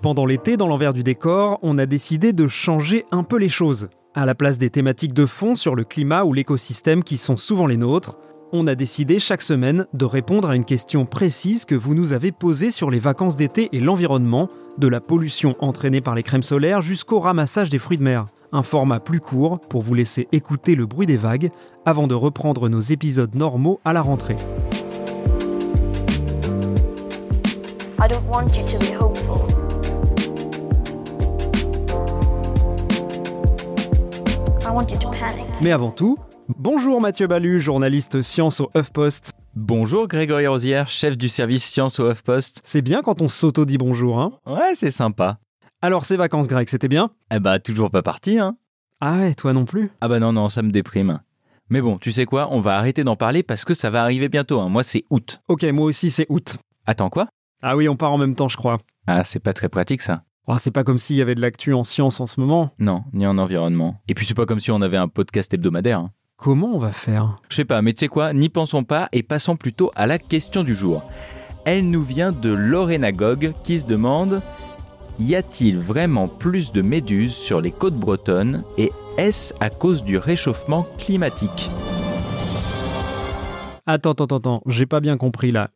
Pendant l'été, dans l'envers du décor, on a décidé de changer un peu les choses. À la place des thématiques de fond sur le climat ou l'écosystème qui sont souvent les nôtres, on a décidé chaque semaine de répondre à une question précise que vous nous avez posée sur les vacances d'été et l'environnement, de la pollution entraînée par les crèmes solaires jusqu'au ramassage des fruits de mer. Un format plus court pour vous laisser écouter le bruit des vagues avant de reprendre nos épisodes normaux à la rentrée. I don't want you to be hopeful. I want you to panic. Mais avant tout, bonjour Mathieu Balu, journaliste science au HuffPost. Bonjour Grégory Rosière, chef du service science au HuffPost. C'est bien quand on s'auto-dit bonjour, hein? Ouais, c'est sympa. Alors ces vacances grecques, c'était bien Eh bah, toujours pas parti, hein Ah ouais, toi non plus Ah bah non, non, ça me déprime. Mais bon, tu sais quoi, on va arrêter d'en parler parce que ça va arriver bientôt. hein. Moi, c'est août. Ok, moi aussi c'est août. Attends, quoi? Ah oui, on part en même temps, je crois. Ah, c'est pas très pratique ça. Oh, c'est pas comme s'il y avait de l'actu en science en ce moment. Non, ni en environnement. Et puis c'est pas comme si on avait un podcast hebdomadaire. hein. Comment on va faire? Je sais pas, mais tu sais quoi, n'y pensons pas et passons plutôt à la question du jour. Elle nous vient de Lorena Gog qui se demande Y a-t-il vraiment plus de méduses sur les côtes bretonnes et est-ce à cause du réchauffement climatique? Attends, attends, attends, j'ai pas bien compris là.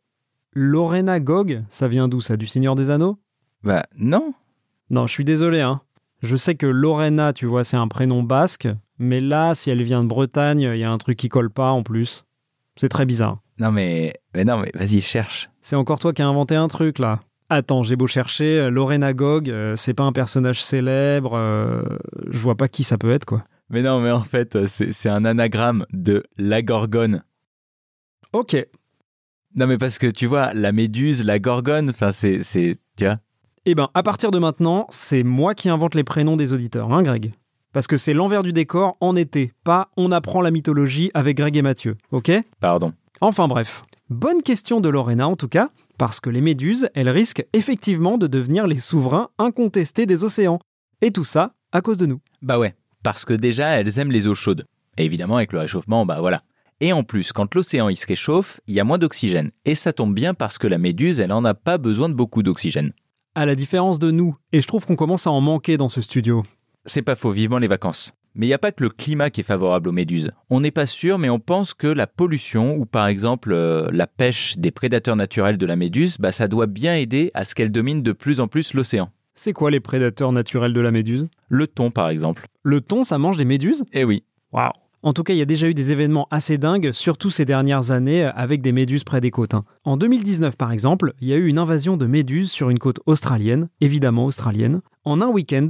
Lorena Gog, ça vient d'où ça? Du Seigneur des Anneaux? Bah non, Non, je suis désolé, hein. Je sais que Lorena, tu vois, c'est un prénom basque, mais là, si elle vient de Bretagne, il y a un truc qui colle pas en plus. C'est très bizarre. non mais, mais non mais vas-y cherche. C'est encore toi qui as inventé un truc là. Attends, j'ai beau chercher, euh, Lorena Gog, euh, c'est pas un personnage célèbre, euh, je vois pas qui ça peut être quoi. Mais non mais en fait c'est un anagramme de la gorgone. Ok, Non mais parce que tu vois la méduse, la gorgone, enfin c'est c'est tu vois. Eh ben, à partir de maintenant, c'est moi qui invente les prénoms des auditeurs, hein, Greg Parce que c'est l'envers du décor en été, pas on apprend la mythologie avec Greg et Mathieu, ok? Pardon. Enfin bref. Bonne question de Lorena en tout cas, parce que les méduses, elles risquent effectivement de devenir les souverains incontestés des océans. Et tout ça à cause de nous. Bah ouais, parce que déjà elles aiment les eaux chaudes. Et évidemment avec le réchauffement, bah voilà. Et en plus, quand l'océan il se réchauffe, il y a moins d'oxygène. Et ça tombe bien parce que la méduse, elle en a pas besoin de beaucoup d'oxygène. À la différence de nous, et je trouve qu'on commence à en manquer dans ce studio. C'est pas faux, vivement les vacances. Mais il n'y a pas que le climat qui est favorable aux méduses. On n'est pas sûr, mais on pense que la pollution ou par exemple euh, la pêche des prédateurs naturels de la méduse, bah, ça doit bien aider à ce qu'elle domine de plus en plus l'océan. C'est quoi les prédateurs naturels de la méduse? Le thon par exemple. Le thon, ça mange des méduses? Eh oui, Waouh En tout cas, il y a déjà eu des événements assez dingues, surtout ces dernières années, avec des méduses près des côtes. hein. En 2019, par exemple, il y a eu une invasion de méduses sur une côte australienne, évidemment australienne. En un week-end,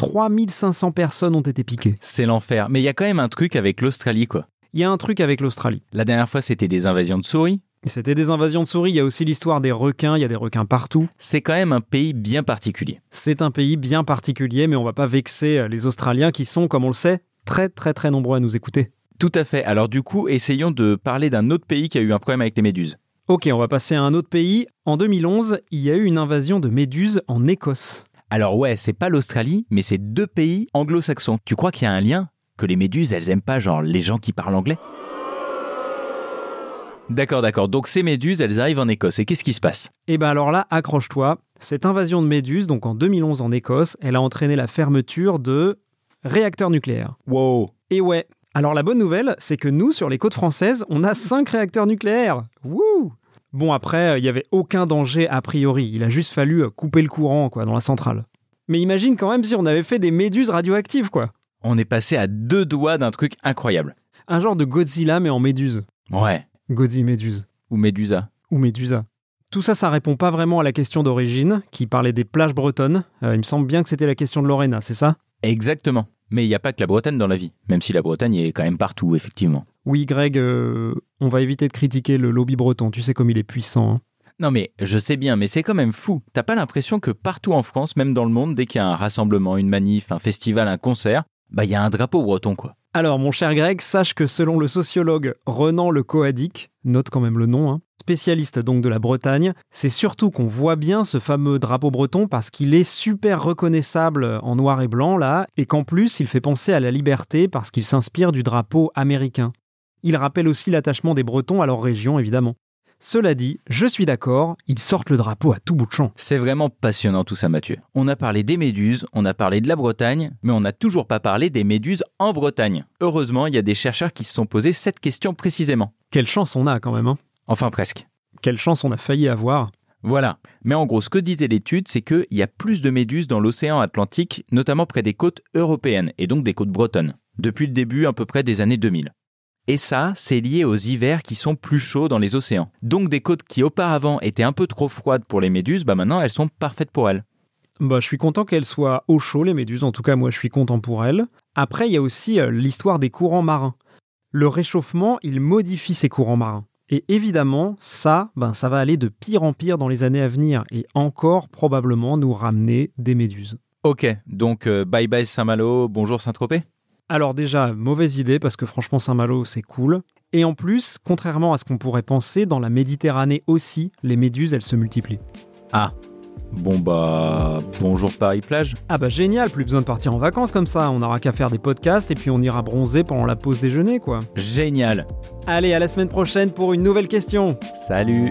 3500 personnes ont été piquées. c'est l'enfer. Mais il y a quand même un truc avec l'Australie quoi. Il y a un truc avec l'Australie. La dernière fois c'était des invasions de souris. C'était des invasions de souris, il y a aussi l'histoire des requins, il y a des requins partout. C'est quand même un pays bien particulier. C'est un pays bien particulier, mais on va pas vexer euh, les Australiens qui sont, comme on le sait, très très très nombreux à nous écouter. Tout à fait. Alors du coup, essayons de parler d'un autre pays qui a eu un problème avec les méduses. Ok, on va passer à un autre pays. En 2011, il y a eu une invasion de méduses en Écosse. Alors ouais, c'est pas l'Australie, mais c'est deux pays anglo-saxons. Tu crois qu'il y a un lien Que les méduses, elles aiment pas genre les gens qui parlent anglais? D'accord, d'accord. Donc ces méduses, elles arrivent en Écosse. Et qu'est-ce qui se passe? Et ben alors là, accroche-toi. Cette invasion de méduses, donc en 2011 en Écosse, elle a entraîné la fermeture de réacteurs nucléaires. Wow Et ouais. Alors la bonne nouvelle, c'est que nous, sur les côtes françaises, on a 5 réacteurs nucléaires. Wouh Bon après, il n'y avait aucun danger a priori. Il a juste fallu euh, couper le courant quoi dans la centrale. Mais imagine quand même si on avait fait des méduses radioactives quoi. On est passé à deux doigts d'un truc incroyable. Un genre de Godzilla mais en méduse. Ouais. Godzi méduse. Ou Médusa. ou Médusa. Tout ça, ça répond pas vraiment à la question d'origine, qui parlait des plages bretonnes. Euh, il me semble bien que c'était la question de Lorena, c'est ça? Exactement. Mais il n'y a pas que la Bretagne dans la vie, même si la Bretagne est quand même partout, effectivement. Oui, Greg, euh, on va éviter de critiquer le lobby breton. Tu sais comme il est puissant. hein. Non mais je sais bien, mais c'est quand même fou. T'as pas l'impression que partout en France, même dans le monde, dès qu'il y a un rassemblement, une manif, un festival, un concert, bah il y a un drapeau breton quoi. Alors, mon cher Greg, sache que selon le sociologue Renan Le Coadic, note quand même le nom, hein, spécialiste donc de la Bretagne, c'est surtout qu'on voit bien ce fameux drapeau breton parce qu'il est super reconnaissable en noir et blanc là, et qu'en plus il fait penser à la liberté parce qu'il s'inspire du drapeau américain. Il rappelle aussi l'attachement des Bretons à leur région évidemment. Cela dit, je suis d'accord, ils sortent le drapeau à tout bout de champ. C'est vraiment passionnant tout ça Mathieu. On a parlé des méduses, on a parlé de la Bretagne, mais on n'a toujours pas parlé des méduses en Bretagne. Heureusement, il y a des chercheurs qui se sont posés cette question précisément. Quelle chance on a quand même, hein. Enfin presque. Quelle chance on a failli avoir. Voilà. Mais en gros, ce que disait l'étude, c'est qu'il y a plus de méduses dans l'océan Atlantique, notamment près des côtes européennes, et donc des côtes bretonnes, depuis le début à peu près des années 2000. Et ça, c'est lié aux hivers qui sont plus chauds dans les océans. Donc des côtes qui auparavant étaient un peu trop froides pour les méduses, bah maintenant elles sont parfaites pour elles. Bah, je suis content qu'elles soient au chaud, les méduses. En tout cas, moi, je suis content pour elles. Après, il y a aussi euh, l'histoire des courants marins. Le réchauffement, il modifie ces courants marins. Et évidemment, ça, ben, ça va aller de pire en pire dans les années à venir et encore probablement nous ramener des méduses. Ok, donc euh, bye bye Saint-Malo, bonjour Saint-Tropez Alors déjà, mauvaise idée parce que franchement Saint-Malo c'est cool. Et en plus, contrairement à ce qu'on pourrait penser, dans la Méditerranée aussi, les méduses elles se multiplient. Ah, bon bah bonjour Paris-Plage. Ah bah génial, plus besoin de partir en vacances comme ça, on n'aura qu'à faire des podcasts et puis on ira bronzer pendant la pause déjeuner quoi. Génial. Allez, à la semaine prochaine pour une nouvelle question. Salut.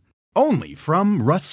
Only from Rust